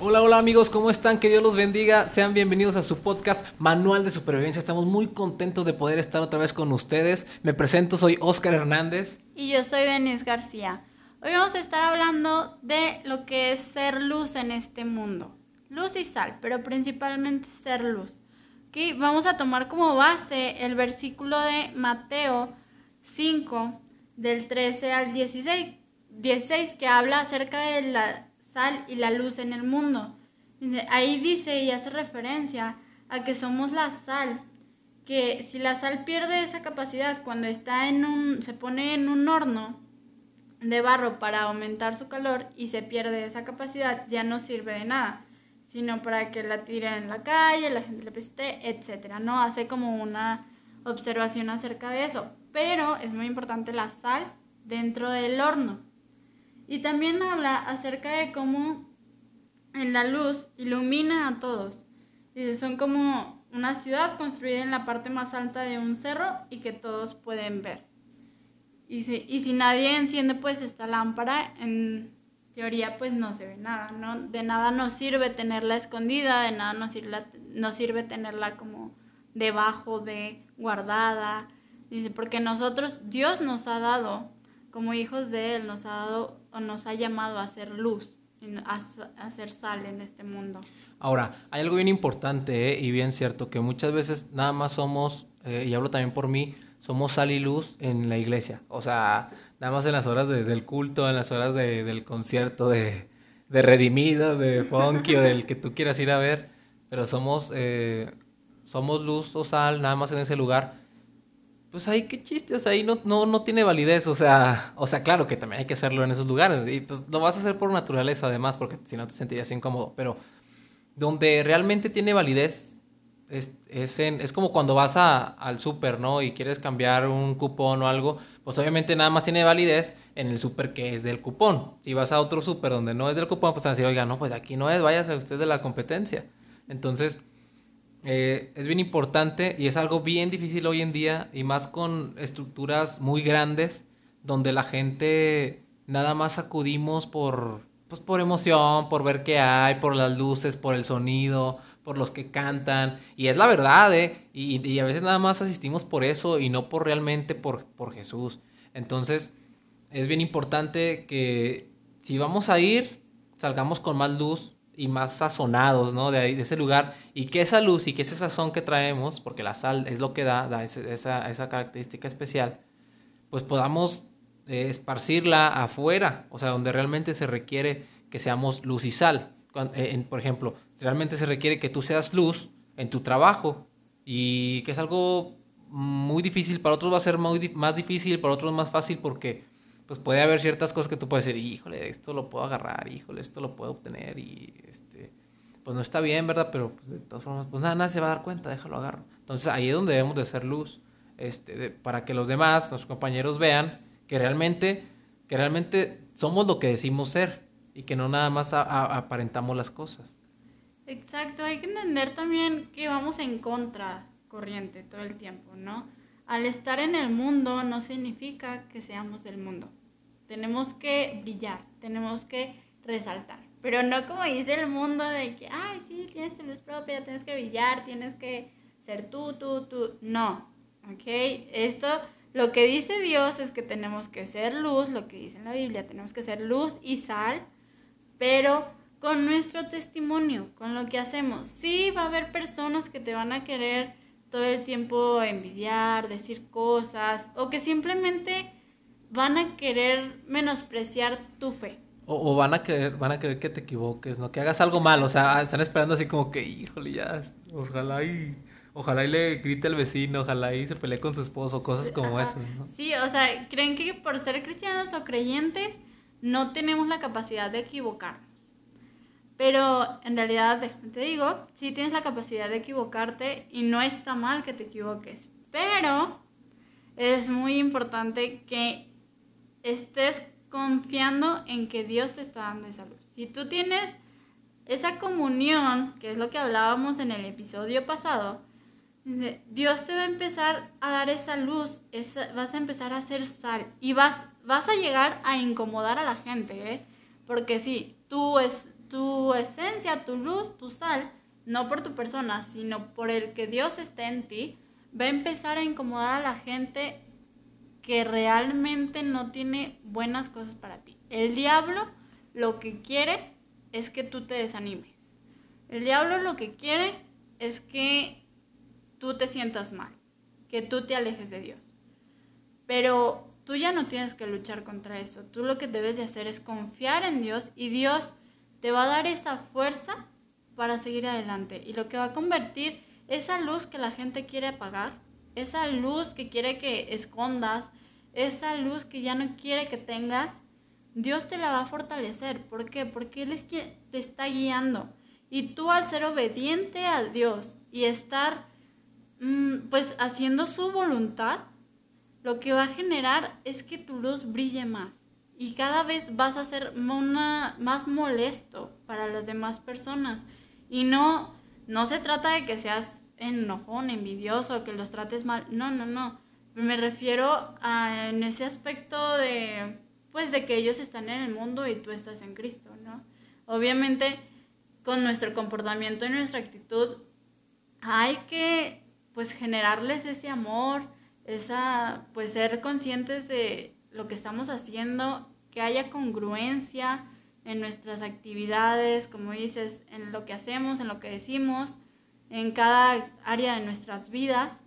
Hola, hola amigos, ¿cómo están? Que Dios los bendiga. Sean bienvenidos a su podcast Manual de Supervivencia. Estamos muy contentos de poder estar otra vez con ustedes. Me presento, soy Oscar Hernández. Y yo soy Denis García. Hoy vamos a estar hablando de lo que es ser luz en este mundo. Luz y sal, pero principalmente ser luz. Aquí vamos a tomar como base el versículo de Mateo 5, del 13 al 16, 16 que habla acerca de la sal y la luz en el mundo. Ahí dice y hace referencia a que somos la sal, que si la sal pierde esa capacidad cuando está en un, se pone en un horno de barro para aumentar su calor y se pierde esa capacidad, ya no sirve de nada, sino para que la tiren en la calle, la gente le peste, etcétera, ¿no? Hace como una observación acerca de eso. Pero es muy importante la sal dentro del horno. Y también habla acerca de cómo en la luz ilumina a todos. Dice, son como una ciudad construida en la parte más alta de un cerro y que todos pueden ver. Y si, y si nadie enciende pues esta lámpara, en teoría pues no se ve nada, ¿no? De nada nos sirve tenerla escondida, de nada nos sirve, nos sirve tenerla como debajo de, guardada. Dice, porque nosotros, Dios nos ha dado como hijos de Él nos ha dado nos ha llamado a hacer luz, a, hacer sal en este mundo. Ahora, hay algo bien importante ¿eh? y bien cierto, que muchas veces nada más somos, eh, y hablo también por mí, somos sal y luz en la iglesia. O sea, nada más en las horas del culto, en las horas del concierto de, de Redimidos, de Funky o del que tú quieras ir a ver, pero somos, eh, somos luz o sal nada más en ese lugar pues ahí qué chiste, o sea, ahí no, no, no tiene validez, o sea, o sea, claro que también hay que hacerlo en esos lugares, y pues lo vas a hacer por naturaleza además, porque si no te sentirías incómodo, pero donde realmente tiene validez es, es, en, es como cuando vas al súper, ¿no? Y quieres cambiar un cupón o algo, pues obviamente nada más tiene validez en el súper que es del cupón. Si vas a otro súper donde no es del cupón, pues van a decir, oiga, no, pues aquí no es, váyase usted de la competencia. Entonces, eh, es bien importante y es algo bien difícil hoy en día y más con estructuras muy grandes donde la gente nada más acudimos por pues por emoción, por ver qué hay, por las luces, por el sonido, por los que cantan y es la verdad, ¿eh? Y, y a veces nada más asistimos por eso y no por realmente por, por Jesús. Entonces es bien importante que si vamos a ir, salgamos con más luz, y más sazonados, ¿no? De, ahí, de ese lugar. Y que esa luz y que ese sazón que traemos, porque la sal es lo que da, esa, esa característica especial, pues podamos eh, esparcirla afuera, o sea, donde realmente se requiere que seamos luz y sal. Eh, por ejemplo, realmente se requiere que tú seas luz en tu trabajo y que es algo muy difícil, para otros va a ser muy, más difícil, para otros más fácil porque pues puede haber ciertas cosas que tú puedes decir, híjole, esto lo puedo agarrar, híjole, esto lo puedo obtener y este, pues no está bien, ¿verdad? Pero pues, de todas formas, pues nada, nadie se va a dar cuenta, déjalo agarro. Entonces ahí es donde debemos de hacer luz, este, para que los demás, los compañeros vean que realmente, que realmente somos lo que decimos ser y que no nada más aparentamos las cosas. Exacto, hay que entender también que vamos en contra corriente todo el tiempo, ¿no? Al estar en el mundo no significa que seamos del mundo. Tenemos que brillar, tenemos que resaltar. Pero no como dice el mundo de que, ay, sí, tienes tu luz propia, tienes que brillar, tienes que ser tú, tú, tú. No, ¿ok? Esto, lo que dice Dios es que tenemos que ser luz, lo que dice en la Biblia, tenemos que ser luz y sal, pero con nuestro testimonio, con lo que hacemos. Sí, va a haber personas que te van a querer todo el tiempo envidiar, decir cosas, o que simplemente van a querer menospreciar tu fe. O, van a querer, van a querer que te equivoques, ¿no? Que hagas algo mal, o sea, están esperando así como que, híjole, ya, ojalá y, ojalá y le grite al vecino, ojalá y se pelee con su esposo, cosas como eso, ¿no? Sí, o sea, creen que por ser cristianos o creyentes no tenemos la capacidad de equivocarnos. Pero en realidad, te digo, sí tienes la capacidad de equivocarte y no está mal que te equivoques. Pero es muy importante que estés confiando en que Dios te está dando esa luz. Si tú tienes esa comunión, que es lo que hablábamos en el episodio pasado, Dios te va a empezar a dar esa luz, vas a empezar a hacer sal y vas, vas a llegar a incomodar a la gente, ¿eh? Porque sí, tú es tu esencia, tu luz, tu sal, no por tu persona, sino por el que Dios esté en ti, va a empezar a incomodar a la gente que realmente no tiene buenas cosas para ti. El diablo lo que quiere es que tú te desanimes. El diablo lo que quiere es que tú te sientas mal, que tú te alejes de Dios. Pero tú ya no tienes que luchar contra eso. Tú lo que debes de hacer es confiar en Dios y Dios te va a dar esa fuerza para seguir adelante y lo que va a convertir esa luz que la gente quiere apagar, esa luz que quiere que escondas, esa luz que ya no quiere que tengas, Dios te la va a fortalecer. ¿Por qué? Porque Él es quien te está guiando. Y tú al ser obediente a Dios y estar mm, pues haciendo su voluntad, lo que va a generar es que tu luz brille más y cada vez vas a ser más molesto para las demás personas. Y no, no se trata de que seas enojón, envidioso, que los trates mal. No, no, no. Me refiero a en ese aspecto de, pues, de que ellos están en el mundo y tú estás en Cristo, ¿no? Obviamente, con nuestro comportamiento y nuestra actitud, hay que, pues, generarles ese amor, esa, pues, ser conscientes de lo que estamos haciendo que haya congruencia en nuestras actividades, como dices, en lo que hacemos, en lo que decimos, en cada área de nuestras vidas.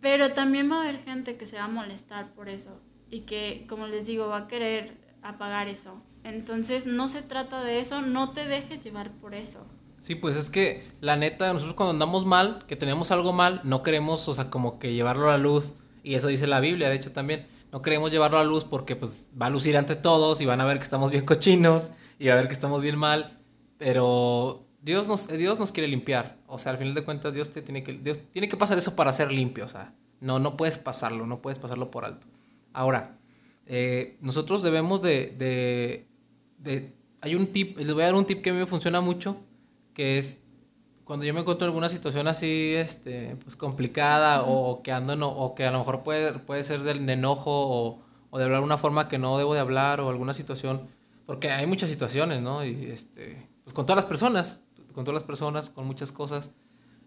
Pero también va a haber gente que se va a molestar por eso y que, como les digo, va a querer apagar eso. Entonces no se trata de eso, no te dejes llevar por eso. Sí, pues es que la neta, nosotros cuando andamos mal, que tenemos algo mal, no queremos, o sea, como que llevarlo a la luz. Y eso dice la Biblia, de hecho también no queremos llevarlo a luz porque pues va a lucir ante todos y van a ver que estamos bien cochinos y a ver que estamos bien mal, pero Dios nos, Dios nos quiere limpiar, o sea, al final de cuentas Dios te tiene que, Dios tiene que pasar eso para ser limpio, o sea, no, no puedes pasarlo, no puedes pasarlo por alto. Ahora, eh, nosotros debemos de, de, de, hay un tip, les voy a dar un tip que a mí me funciona mucho, que es cuando yo me encuentro en alguna situación así, este, pues complicada o que ando no, o que a lo mejor puede, puede ser de, enojo o, o, de hablar de una forma que no debo de hablar o alguna situación, porque hay muchas situaciones, ¿no? Y este, pues con todas las personas, con todas las personas, con muchas cosas.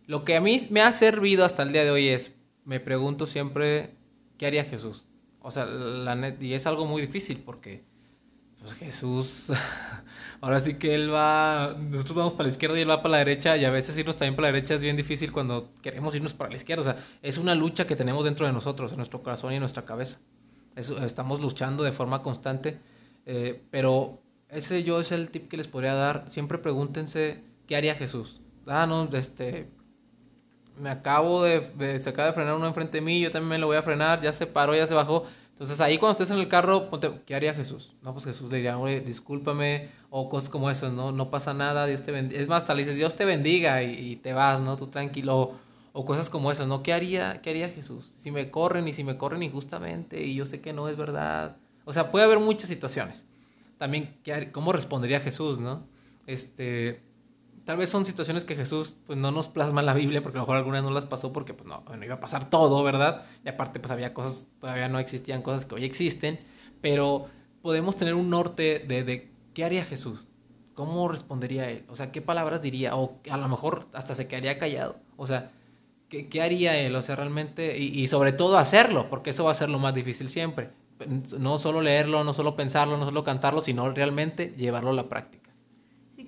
Lo que a mí me ha servido hasta el día de hoy es, me pregunto siempre, ¿qué haría Jesús? O sea, la net, y es algo muy difícil porque pues Jesús, ahora sí que él va, nosotros vamos para la izquierda y él va para la derecha y a veces irnos también para la derecha es bien difícil cuando queremos irnos para la izquierda, o sea, es una lucha que tenemos dentro de nosotros, en nuestro corazón y en nuestra cabeza. estamos luchando de forma constante, eh, pero ese yo es el tip que les podría dar, siempre pregúntense qué haría Jesús. Ah, no, este, me acabo de, se acaba de frenar uno enfrente de mí, yo también me lo voy a frenar, ya se paró, ya se bajó entonces ahí cuando estés en el carro, ponte, ¿qué haría Jesús? No, pues Jesús le diría, oye, discúlpame, o cosas como esas, ¿no? No pasa nada, Dios te bendiga. Es más, tal le dices, Dios te bendiga y, te vas, ¿no? Tú tranquilo. O cosas como esas, ¿no? ¿Qué haría, ¿Qué haría Jesús? Si me corren y si me corren injustamente y yo sé que no es verdad. O sea, puede haber muchas situaciones. También, ¿cómo respondería Jesús, no? Este, tal vez son situaciones que Jesús pues no nos plasma en la Biblia porque a lo mejor algunas no las pasó porque pues no, iba a pasar todo, ¿verdad? Y aparte pues había cosas, todavía no existían cosas que hoy existen, pero podemos tener un norte de, de qué haría Jesús, cómo respondería él, o sea, qué palabras diría, o a lo mejor hasta se quedaría callado, o sea, ¿qué, qué haría él? O sea, realmente, y, y sobre todo hacerlo, porque eso va a ser lo más difícil siempre. No solo leerlo, no solo pensarlo, no solo cantarlo, sino realmente llevarlo a la práctica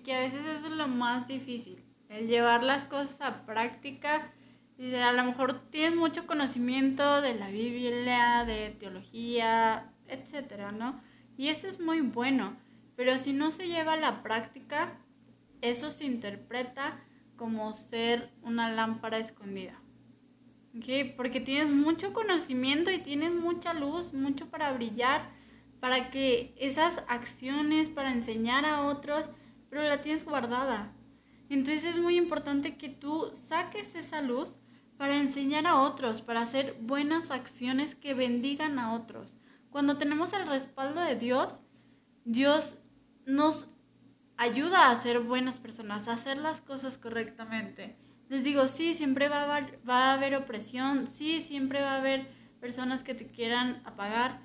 que a veces eso es lo más difícil, el llevar las cosas a práctica. Y a lo mejor tienes mucho conocimiento de la Biblia, de teología, etcétera, ¿no? Y eso es muy bueno, pero si no se lleva a la práctica, eso se interpreta como ser una lámpara escondida. ¿Okay? Porque tienes mucho conocimiento y tienes mucha luz, mucho para brillar, para que esas acciones, para enseñar a otros, pero la tienes guardada. Entonces es muy importante que tú saques esa luz para enseñar a otros, para hacer buenas acciones que bendigan a otros. Cuando tenemos el respaldo de Dios, Dios nos ayuda a ser buenas personas, a hacer las cosas correctamente. Les digo, sí, siempre va a haber opresión, sí, siempre va a haber personas que te quieran apagar,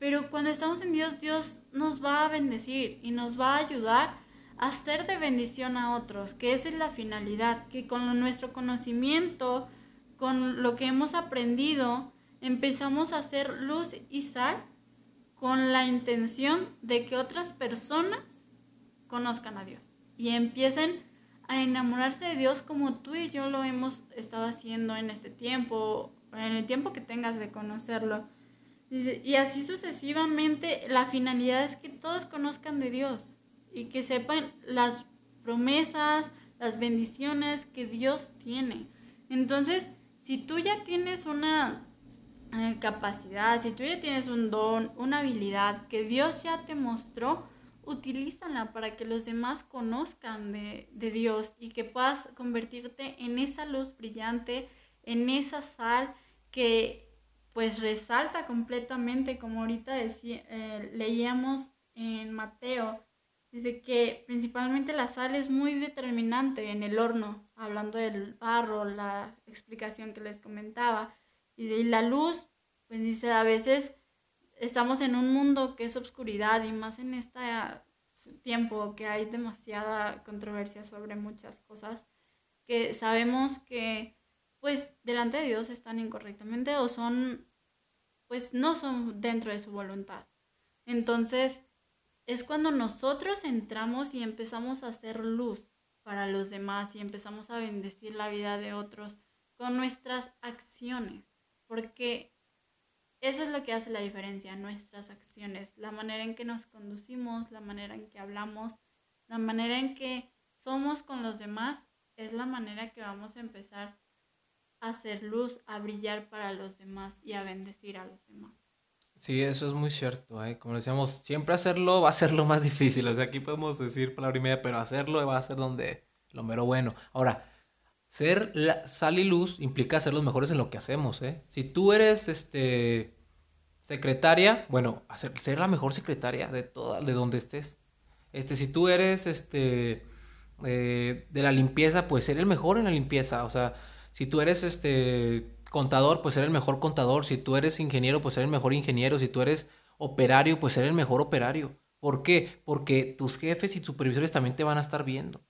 Pero cuando estamos en Dios, Dios nos va a bendecir y nos va a ayudar a ser de bendición a otros, que esa es la finalidad, que con nuestro conocimiento, con lo que hemos aprendido, empezamos a hacer luz y sal con la intención de que otras personas conozcan a Dios y empiecen a enamorarse de Dios como tú y yo lo hemos estado haciendo en este tiempo, en el tiempo que tengas de conocerlo. Y así sucesivamente, la finalidad es que todos conozcan de Dios y que sepan las promesas, las bendiciones que Dios tiene. Entonces, si tú ya tienes una eh, capacidad, si tú ya tienes un don, una habilidad que Dios ya te mostró, utilízala para que los demás conozcan de, de, Dios y que puedas convertirte en esa luz brillante, en esa sal que pues resalta completamente, como ahorita eh, leíamos en Mateo, dice que principalmente la sal es muy determinante en el horno, hablando del barro, la explicación que les comentaba, y de la luz, pues dice, a veces estamos en un mundo que es obscuridad y más en este tiempo que hay demasiada controversia sobre muchas cosas, que sabemos que pues delante de Dios están incorrectamente o son, pues no son dentro de su voluntad. Entonces, es cuando nosotros entramos y empezamos a hacer luz para los demás y empezamos a bendecir la vida de otros con nuestras acciones, porque eso es lo que hace la diferencia, nuestras acciones, la manera en que nos conducimos, la manera en que hablamos, la manera en que somos con los demás, es la manera que vamos a empezar hacer luz, a brillar para los demás y a bendecir a los demás. Sí, eso es muy cierto. ¿eh? Como decíamos, siempre hacerlo va a ser lo más difícil. O sea, aquí podemos decir palabra y media, pero hacerlo va a ser donde lo mero bueno. Ahora, ser sal y luz implica ser los mejores en lo que hacemos. ¿eh? Si tú eres este secretaria, bueno, hacer, ser la mejor secretaria de toda, de donde estés. Este, si tú eres este eh, de la limpieza, pues ser el mejor en la limpieza. O sea, si tú eres este contador, pues ser el mejor contador. Si tú eres ingeniero, pues ser el mejor ingeniero. Si tú eres operario, pues ser el mejor operario. ¿Por qué? Porque tus jefes y supervisores también te van a estar viendo.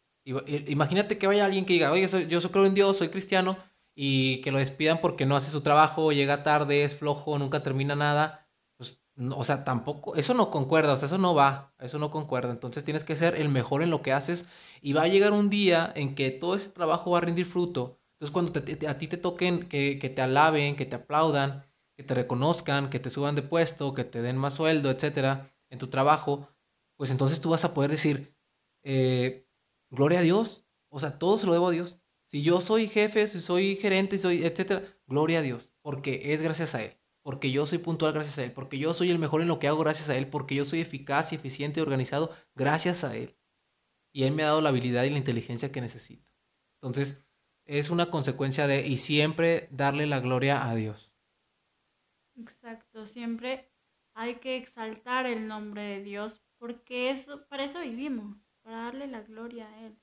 Imagínate que vaya alguien que diga, oye, yo soy, creo en Dios, soy cristiano, y que lo despidan porque no hace su trabajo, llega tarde, es flojo, nunca termina nada. Pues, o sea, tampoco, eso no concuerda, o sea, eso no va, eso no concuerda. Entonces tienes que ser el mejor en lo que haces y va a llegar un día en que todo ese trabajo va a rendir fruto entonces, cuando a ti te toquen que, te alaben, que te aplaudan, que te reconozcan, que te suban de puesto, que te den más sueldo, etcétera, en tu trabajo, pues entonces tú vas a poder decir, eh, gloria a Dios. O sea, todo se lo debo a Dios. Si yo soy jefe, si soy gerente, soy, etcétera, gloria a Dios, porque es gracias a Él, porque yo soy puntual gracias a Él, porque yo soy el mejor en lo que hago gracias a Él, porque yo soy eficaz y eficiente y organizado gracias a Él. Y Él me ha dado la habilidad y la inteligencia que necesito. Entonces, es una consecuencia de y siempre darle la gloria a Dios. Exacto, siempre hay que exaltar el nombre de Dios porque eso, para eso vivimos, para darle la gloria a Él.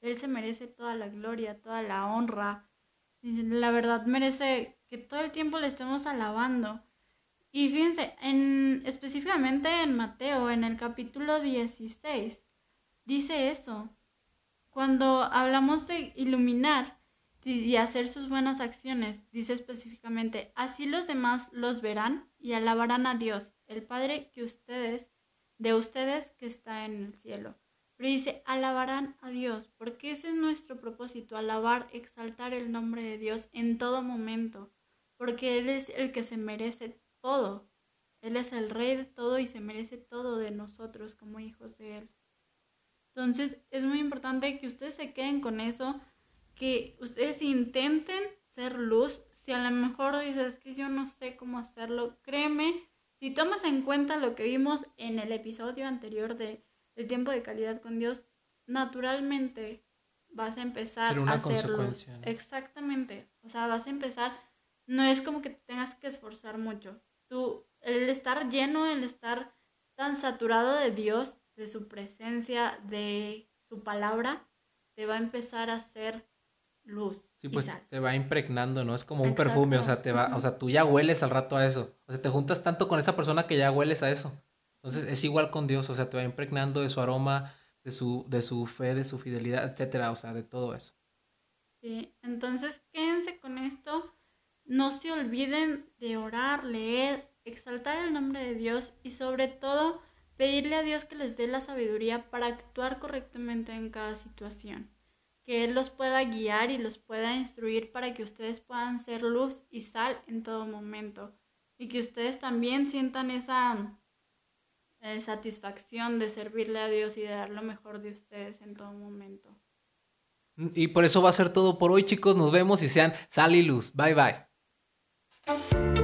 Él se merece toda la gloria, toda la honra. La verdad merece que todo el tiempo le estemos alabando. Y fíjense, en, específicamente en Mateo, en el capítulo 16, dice eso. Cuando hablamos de iluminar, y hacer sus buenas acciones. Dice específicamente, así los demás los verán y alabarán a Dios, el Padre que ustedes, de ustedes que está en el cielo. Pero dice, alabarán a Dios, porque ese es nuestro propósito, alabar, exaltar el nombre de Dios en todo momento, porque Él es el que se merece todo. Él es el rey de todo y se merece todo de nosotros como hijos de Él. Entonces es muy importante que ustedes se queden con eso que ustedes intenten ser luz. Si a lo mejor dices que yo no sé cómo hacerlo, créeme, si tomas en cuenta lo que vimos en el episodio anterior de El tiempo de calidad con Dios, naturalmente vas a empezar a hacer luz. Exactamente. O sea, vas a empezar, no es como que tengas que esforzar mucho. Tú, el estar lleno, el estar tan saturado de Dios, de su presencia, de su palabra, te va a empezar a hacer luz. Sí, pues te va impregnando, ¿no? Es como un perfume, o sea, te va, o sea, tú ya hueles al rato a eso. O sea, te juntas tanto con esa persona que ya hueles a eso. Entonces, es igual con Dios, o sea, te va impregnando de su aroma, de su, de su fe, de su fidelidad, etcétera, o sea, de todo eso. Sí, entonces quédense con esto. No se olviden de orar, leer, exaltar el nombre de Dios y sobre todo pedirle a Dios que les dé la sabiduría para actuar correctamente en cada situación que Él los pueda guiar y los pueda instruir para que ustedes puedan ser luz y sal en todo momento y que ustedes también sientan esa eh, satisfacción de servirle a Dios y de dar lo mejor de ustedes en todo momento. Y por eso va a ser todo por hoy chicos, nos vemos y sean sal y luz. Bye bye.